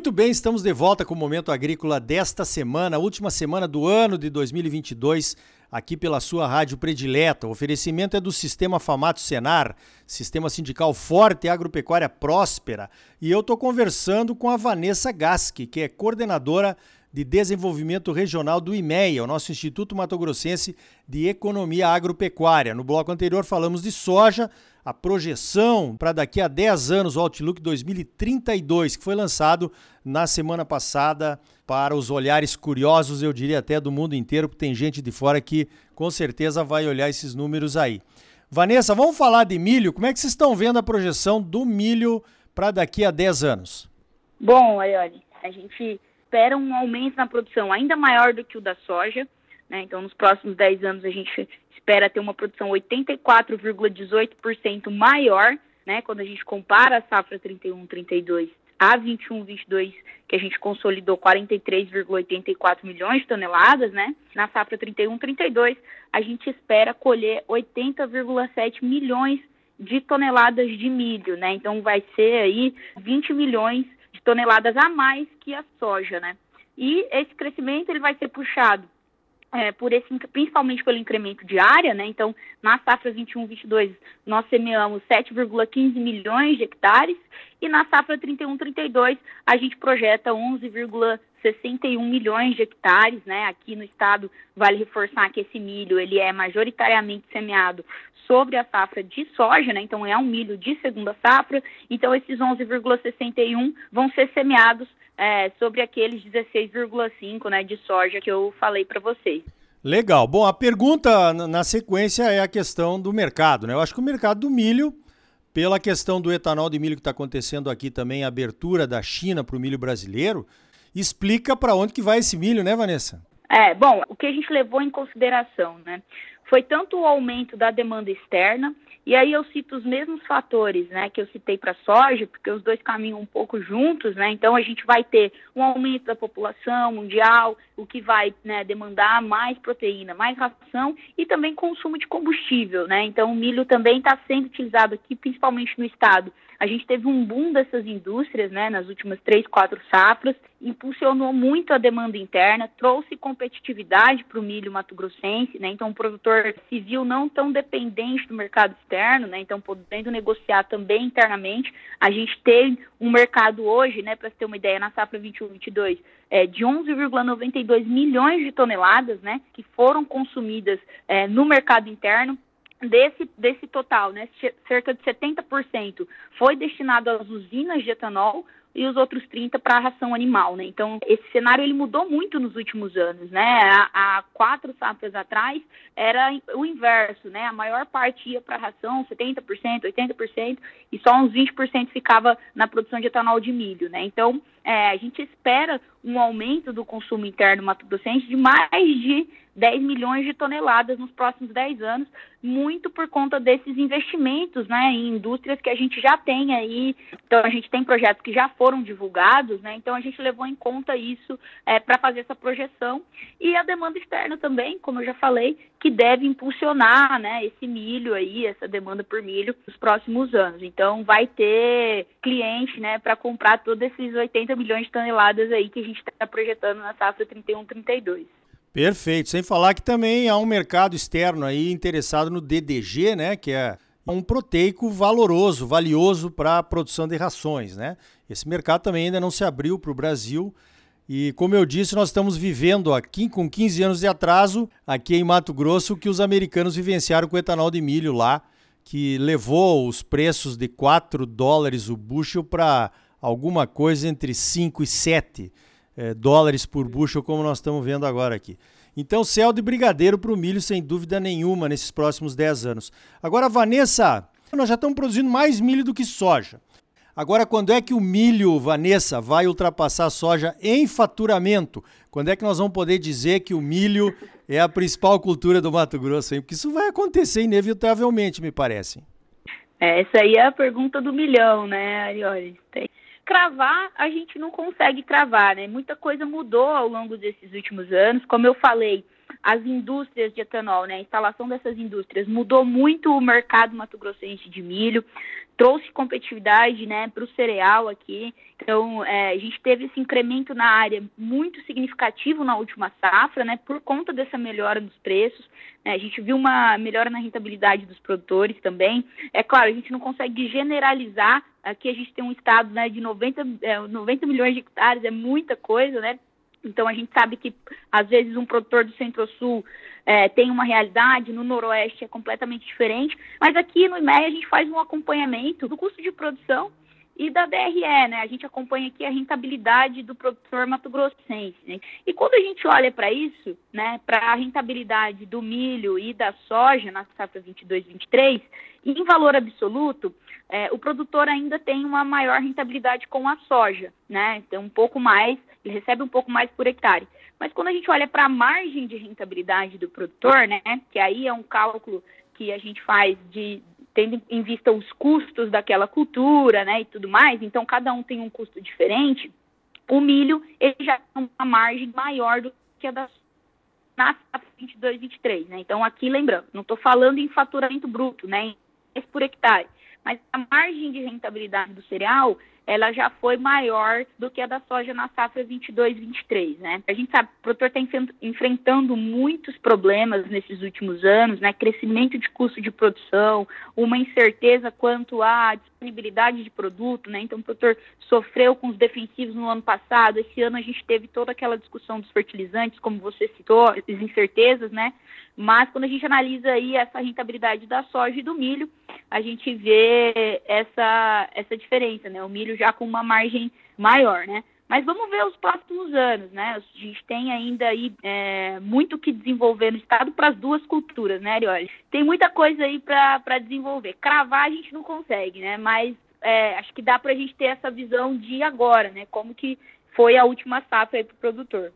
Muito bem, estamos de volta com o Momento Agrícola desta semana, última semana do ano de 2022, aqui pela sua rádio predileta. O oferecimento é do Sistema Famato Senar, Sistema Sindical Forte e Agropecuária Próspera. E eu estou conversando com a Vanessa Gasque, que é coordenadora de Desenvolvimento Regional do IMEA, o nosso Instituto Mato Grossense de Economia Agropecuária. No bloco anterior falamos de soja, a projeção para daqui a 10 anos, o Outlook 2032, que foi lançado na semana passada para os olhares curiosos, eu diria até do mundo inteiro, porque tem gente de fora que com certeza vai olhar esses números aí. Vanessa, vamos falar de milho. Como é que vocês estão vendo a projeção do milho para daqui a 10 anos? Bom, Ayori, a gente espera um aumento na produção ainda maior do que o da soja. Né? Então, nos próximos 10 anos, a gente espera ter uma produção 84,18% maior, né? quando a gente compara a safra 31-32 a 21-22, que a gente consolidou 43,84 milhões de toneladas, né? Na safra 31-32, a gente espera colher 80,7 milhões de toneladas de milho, né? Então vai ser aí 20 milhões de toneladas a mais que a soja, né? E esse crescimento ele vai ser puxado é, por esse, principalmente pelo incremento de área, né? Então, na safra 21-22, nós semeamos 7,15 milhões de hectares e na safra 31-32 a gente projeta 11,61 milhões de hectares, né? Aqui no estado vale reforçar que esse milho ele é majoritariamente semeado sobre a safra de soja, né? Então é um milho de segunda safra. Então esses 11,61 vão ser semeados é, sobre aqueles 16,5 né, de soja que eu falei para vocês. Legal. Bom, a pergunta na sequência é a questão do mercado. Né? Eu acho que o mercado do milho, pela questão do etanol de milho que está acontecendo aqui também, a abertura da China para o milho brasileiro, explica para onde que vai esse milho, né, Vanessa? É, bom, o que a gente levou em consideração, né? Foi tanto o aumento da demanda externa, e aí eu cito os mesmos fatores, né, que eu citei para a soja, porque os dois caminham um pouco juntos, né, então a gente vai ter um aumento da população mundial, o que vai né, demandar mais proteína, mais ração e também consumo de combustível, né, então o milho também está sendo utilizado aqui, principalmente no estado, a gente teve um boom dessas indústrias né, nas últimas três, quatro safras, impulsionou muito a demanda interna, trouxe competitividade para o milho mato-grossense, né, então o produtor civil não tão dependente do mercado externo, né, então podendo negociar também internamente. A gente tem um mercado hoje, né, para ter uma ideia, na safra 21-22, é, de 11,92 milhões de toneladas, né, que foram consumidas é, no mercado interno desse, desse total, né, cerca de 70% foi destinado às usinas de etanol e os outros 30 para a ração animal, né? Então, esse cenário ele mudou muito nos últimos anos, né? Há, quatro safras atrás era o inverso, né? A maior parte ia para a ração, 70%, 80%, e só uns 20% ficava na produção de etanol de milho, né? Então, é, a gente espera um aumento do consumo interno mato-grossense de mais de 10 milhões de toneladas nos próximos 10 anos, muito por conta desses investimentos né, em indústrias que a gente já tem aí. Então, a gente tem projetos que já foram divulgados, né, então a gente levou em conta isso é, para fazer essa projeção. E a demanda externa também, como eu já falei, que deve impulsionar né, esse milho aí, essa demanda por milho nos próximos anos. Então, vai ter cliente né, para comprar todos esses 80 milhões de toneladas aí que a gente está projetando na safra 31-32. Perfeito. Sem falar que também há um mercado externo aí interessado no DDG, né? Que é um proteico valoroso, valioso para a produção de rações, né? Esse mercado também ainda não se abriu para o Brasil. E como eu disse, nós estamos vivendo aqui com 15 anos de atraso, aqui em Mato Grosso, que os americanos vivenciaram com o etanol de milho lá, que levou os preços de 4 dólares o bushel para alguma coisa entre 5 e 7 é, dólares por bushel, como nós estamos vendo agora aqui. Então, céu de brigadeiro para o milho, sem dúvida nenhuma, nesses próximos 10 anos. Agora, Vanessa, nós já estamos produzindo mais milho do que soja. Agora, quando é que o milho, Vanessa, vai ultrapassar a soja em faturamento? Quando é que nós vamos poder dizer que o milho é a principal cultura do Mato Grosso? Hein? Porque isso vai acontecer inevitavelmente, me parece. É, essa aí é a pergunta do milhão, né, Arioli? Tem cravar, a gente não consegue cravar, né? Muita coisa mudou ao longo desses últimos anos. Como eu falei, as indústrias de etanol, né? A instalação dessas indústrias mudou muito o mercado mato-grossense de milho, trouxe competitividade, né, para o cereal aqui. Então, é, a gente teve esse incremento na área muito significativo na última safra, né, por conta dessa melhora dos preços. Né, a gente viu uma melhora na rentabilidade dos produtores também. É claro, a gente não consegue generalizar. Aqui a gente tem um estado né, de 90, é, 90 milhões de hectares, é muita coisa, né? Então a gente sabe que às vezes um produtor do Centro-Sul é, tem uma realidade, no Noroeste é completamente diferente, mas aqui no IMEA a gente faz um acompanhamento do custo de produção e da DRE, né? A gente acompanha aqui a rentabilidade do produtor mato-grossense. Né? E quando a gente olha para isso, né, para a rentabilidade do milho e da soja na safra 22-23, em valor absoluto, é, o produtor ainda tem uma maior rentabilidade com a soja, né? Então, um pouco mais, ele recebe um pouco mais por hectare. Mas quando a gente olha para a margem de rentabilidade do produtor, né, que aí é um cálculo que a gente faz de tendo em vista os custos daquela cultura, né, e tudo mais, então cada um tem um custo diferente, o milho ele já tem uma margem maior do que a da na 22, 23, né? Então aqui lembrando, não estou falando em faturamento bruto, né, em por hectare, mas a margem de rentabilidade do cereal ela já foi maior do que a da soja na safra 22-23, né? A gente sabe que o produtor está enfrentando muitos problemas nesses últimos anos, né? Crescimento de custo de produção, uma incerteza quanto à disponibilidade de produto, né? Então o produtor sofreu com os defensivos no ano passado, esse ano a gente teve toda aquela discussão dos fertilizantes, como você citou, as incertezas, né? Mas quando a gente analisa aí essa rentabilidade da soja e do milho, a gente vê essa, essa diferença, né? O milho já com uma margem maior, né? Mas vamos ver os próximos anos, né? A gente tem ainda aí é, muito que desenvolver no estado para as duas culturas, né, Arioli? Tem muita coisa aí para desenvolver. Cravar a gente não consegue, né? Mas é, acho que dá para a gente ter essa visão de agora, né? Como que foi a última safra para o produtor.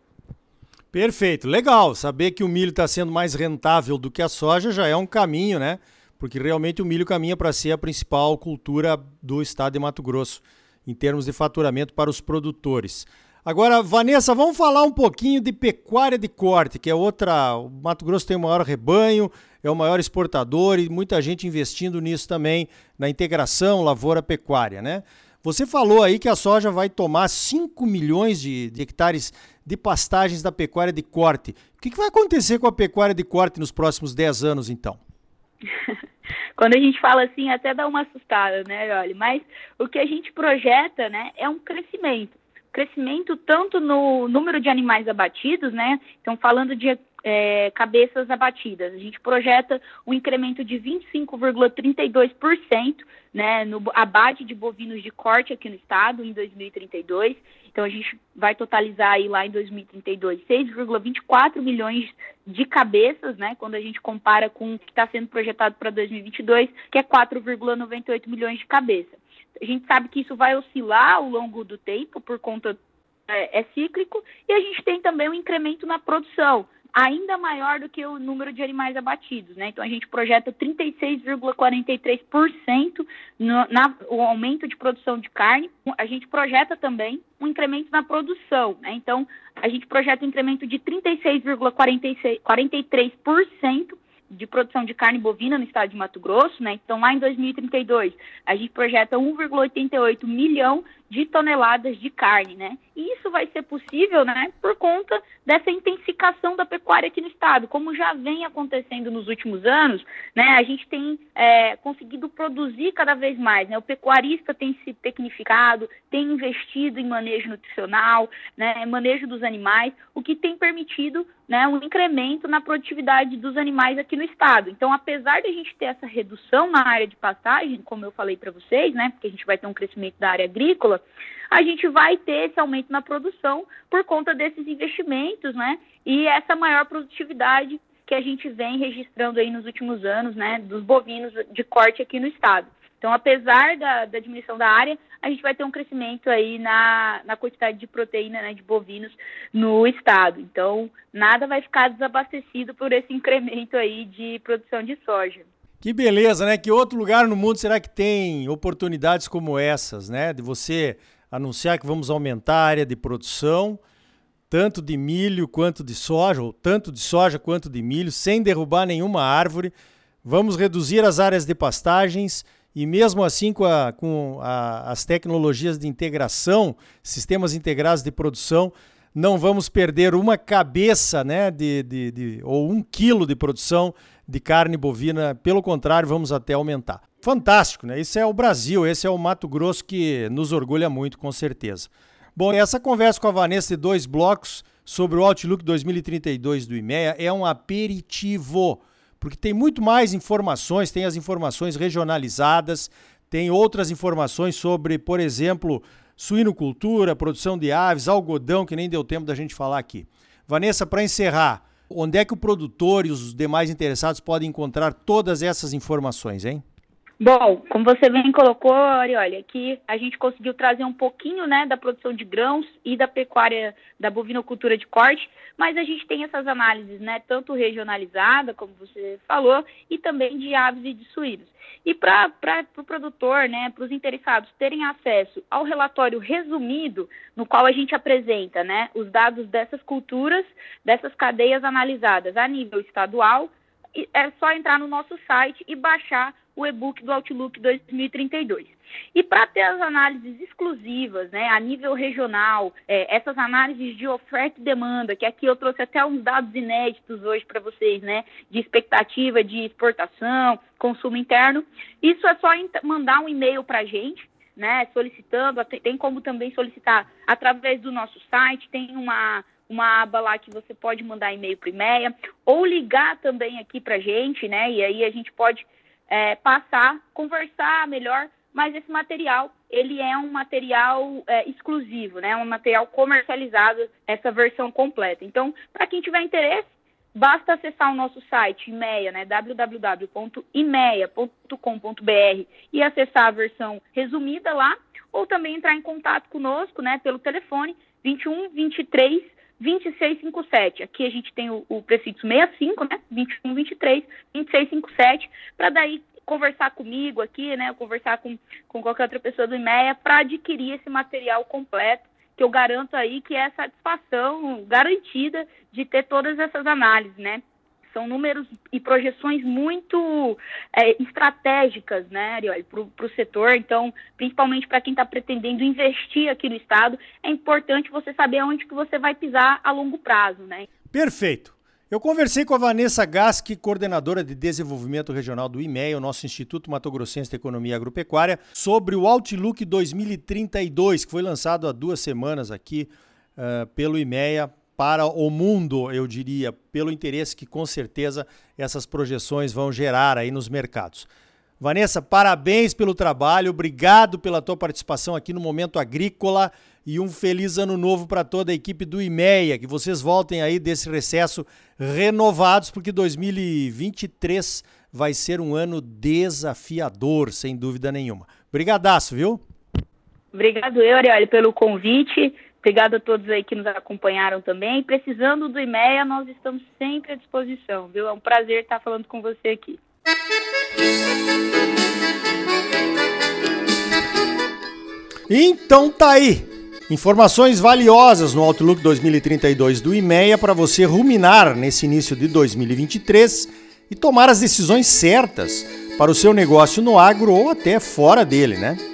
Perfeito, legal. Saber que o milho está sendo mais rentável do que a soja já é um caminho, né? porque realmente o milho caminha para ser a principal cultura do estado de Mato Grosso, em termos de faturamento para os produtores. Agora, Vanessa, vamos falar um pouquinho de pecuária de corte, que é outra. O Mato Grosso tem o maior rebanho, é o maior exportador e muita gente investindo nisso também, na integração lavoura-pecuária, né? Você falou aí que a soja vai tomar 5 milhões de, de hectares de pastagens da pecuária de corte. O que, que vai acontecer com a pecuária de corte nos próximos 10 anos, então? Quando a gente fala assim, até dá uma assustada, né, olha, mas o que a gente projeta, né, é um crescimento. Crescimento tanto no número de animais abatidos, né? Então, falando de é, cabeças abatidas. A gente projeta um incremento de 25,32% né, no abate de bovinos de corte aqui no estado em 2032. Então a gente vai totalizar aí lá em 2032 6,24 milhões de cabeças, né, quando a gente compara com o que está sendo projetado para 2022, que é 4,98 milhões de cabeças. A gente sabe que isso vai oscilar ao longo do tempo por conta é, é, cíclico e a gente tem também um incremento na produção ainda maior do que o número de animais abatidos, né? Então a gente projeta 36,43% no na, o aumento de produção de carne. A gente projeta também um incremento na produção, né? Então a gente projeta um incremento de 36,43% de produção de carne bovina no estado de Mato Grosso, né? Então, lá em 2032, a gente projeta 1,88 milhão de toneladas de carne, né? E isso vai ser possível, né, por conta dessa intensificação da pecuária aqui no estado, como já vem acontecendo nos últimos anos, né? A gente tem é, conseguido produzir cada vez mais, né? O pecuarista tem se tecnificado, tem investido em manejo nutricional, né, manejo dos animais, o que tem permitido, né, um incremento na produtividade dos animais aqui no estado. Então, apesar de a gente ter essa redução na área de pastagem, como eu falei para vocês, né, porque a gente vai ter um crescimento da área agrícola, a gente vai ter esse aumento na produção por conta desses investimentos, né? E essa maior produtividade que a gente vem registrando aí nos últimos anos, né, dos bovinos de corte aqui no estado. Então, apesar da, da, diminuição da área, a gente vai ter um crescimento aí na, na quantidade de proteína né, de bovinos no estado. Então, nada vai ficar desabastecido por esse incremento aí de produção de soja. Que beleza, né? Que outro lugar no mundo será que tem oportunidades como essas, né? De você anunciar que vamos aumentar a área de produção, tanto de milho quanto de soja, ou tanto de soja quanto de milho, sem derrubar nenhuma árvore. Vamos reduzir as áreas de pastagens e mesmo assim com, a, com a, as tecnologias de integração, sistemas integrados de produção, não vamos perder uma cabeça né, de, de, de, ou um quilo de produção de carne bovina, pelo contrário, vamos até aumentar. Fantástico, né? Isso é o Brasil, esse é o Mato Grosso que nos orgulha muito, com certeza. Bom, essa conversa com a Vanessa de dois blocos sobre o Outlook 2032 do IMEA é um aperitivo, porque tem muito mais informações, tem as informações regionalizadas, tem outras informações sobre, por exemplo, suinocultura, produção de aves, algodão, que nem deu tempo da gente falar aqui. Vanessa, para encerrar, onde é que o produtor e os demais interessados podem encontrar todas essas informações, hein? Bom, como você bem colocou, olha, aqui a gente conseguiu trazer um pouquinho, né, da produção de grãos e da pecuária, da bovinocultura de corte, mas a gente tem essas análises, né, tanto regionalizada, como você falou, e também de aves e de suínos. E para o pro produtor, né, para os interessados terem acesso ao relatório resumido, no qual a gente apresenta, né, os dados dessas culturas, dessas cadeias analisadas a nível estadual, é só entrar no nosso site e baixar o e-book do Outlook 2032. E para ter as análises exclusivas, né, a nível regional, é, essas análises de oferta e demanda, que aqui eu trouxe até uns dados inéditos hoje para vocês, né, de expectativa de exportação, consumo interno, isso é só mandar um e-mail para a gente, né, solicitando, tem como também solicitar através do nosso site, tem uma uma aba lá que você pode mandar e-mail para IMEA, ou ligar também aqui para a gente, né? E aí a gente pode é, passar, conversar melhor, mas esse material, ele é um material é, exclusivo, né? Um material comercializado, essa versão completa. Então, para quem tiver interesse, basta acessar o nosso site IMEA, né? www.imeia.com.br e acessar a versão resumida lá, ou também entrar em contato conosco, né? Pelo telefone 21 23 2657. Aqui a gente tem o, o prefixo 65, né? 2123 2657, para daí conversar comigo aqui, né? Conversar com, com qualquer outra pessoa do IMEA para adquirir esse material completo, que eu garanto aí que é satisfação garantida de ter todas essas análises, né? São números e projeções muito é, estratégicas, né, Ariel, para o setor. Então, principalmente para quem está pretendendo investir aqui no estado, é importante você saber onde que você vai pisar a longo prazo, né? Perfeito. Eu conversei com a Vanessa Gasque, coordenadora de desenvolvimento regional do IMEA, o nosso Instituto Mato Grossense de Economia Agropecuária, sobre o Outlook 2032, que foi lançado há duas semanas aqui uh, pelo IMEA para o mundo, eu diria, pelo interesse que com certeza essas projeções vão gerar aí nos mercados. Vanessa, parabéns pelo trabalho, obrigado pela tua participação aqui no Momento Agrícola e um feliz ano novo para toda a equipe do IMEA, que vocês voltem aí desse recesso renovados, porque 2023 vai ser um ano desafiador, sem dúvida nenhuma. Brigadaço, viu? Obrigado eu, Ariel, pelo convite. Obrigado a todos aí que nos acompanharam também. Precisando do IMEA, nós estamos sempre à disposição, viu? É um prazer estar falando com você aqui. Então tá aí. Informações valiosas no Outlook 2032 do IMEA para você ruminar nesse início de 2023 e tomar as decisões certas para o seu negócio no agro ou até fora dele, né?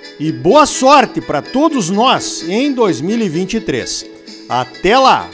E boa sorte para todos nós em 2023. Até lá!